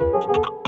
you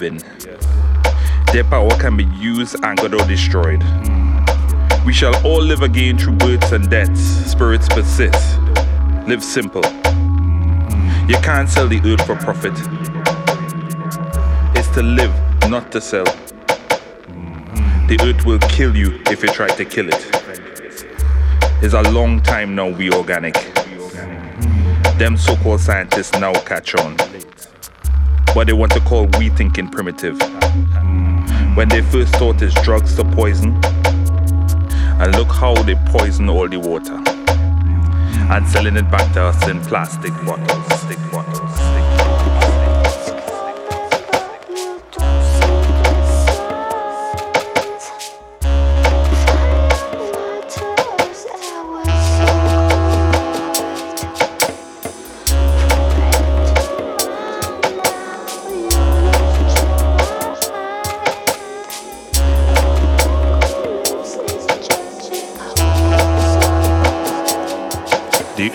living. Their power can be used, angered, or destroyed. We shall all live again through births and deaths. Spirits persist. Live simple. You can't sell the earth for profit. It's to live, not to sell. The earth will kill you if you try to kill it. It's a long time now we organic. Them so-called scientists now catch on. But they want to call we thinking primitive. When they first thought it's drugs to poison. And look how they poison all the water. And selling it back to us in plastic bottles. Stick bottles.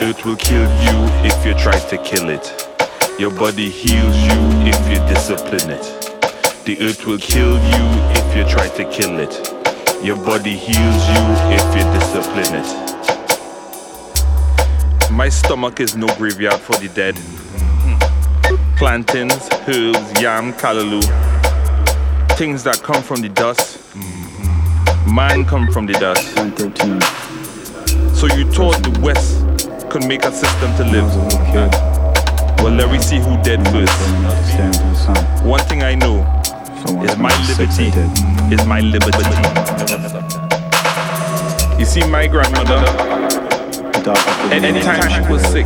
Will kill you if you try to kill it. Your body heals you if you discipline it. The earth will kill you if you try to kill it. Your body heals you if you discipline it. My stomach is no graveyard for the dead. Plantains, herbs, yam, callaloo. Things that come from the dust. Man come from the dust. So you taught the West could make a system to live. Well, let me see who dead first. One thing I know is my liberty is my liberty. You see, my grandmother, anytime she was sick,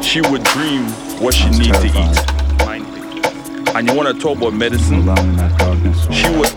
she would dream what she need to eat. And you want to talk about medicine? She would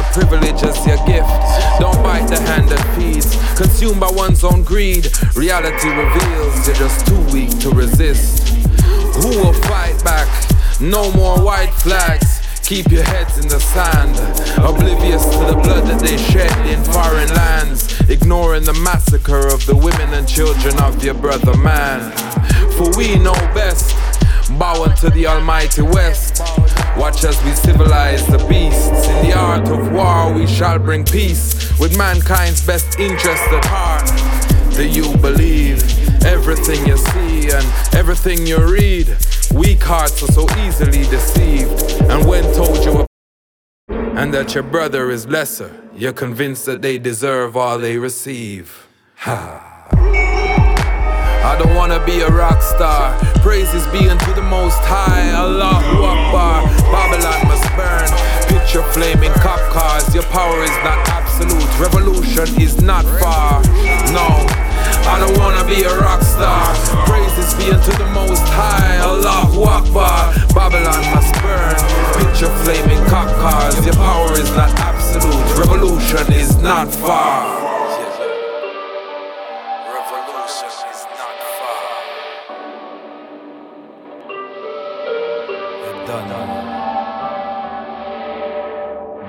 a privilege as your gift. Don't bite the hand that feeds, consumed by one's own greed. Reality reveals you're just too weak to resist. Who will fight back? No more white flags. Keep your heads in the sand, oblivious to the blood that they shed in foreign lands, ignoring the massacre of the women and children of your brother man. For we know best, bow unto the Almighty West. Watch as we civilize the beasts. In the art of war, we shall bring peace with mankind's best interest at heart. Do you believe everything you see and everything you read? Weak hearts are so easily deceived. And when told you and that your brother is lesser, you're convinced that they deserve all they receive. Ha. I don't wanna be a rock star. Praises be unto the most high. Allahu Akbar. Babylon must burn. Picture flaming cop cars. Your power is not absolute. Revolution is not far. No. I don't wanna be a rock star. Praises be unto the most high. Allahu Akbar. Babylon must burn. Picture flaming cop cars. Your power is not absolute. Revolution is not far.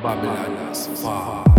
Babylon is far.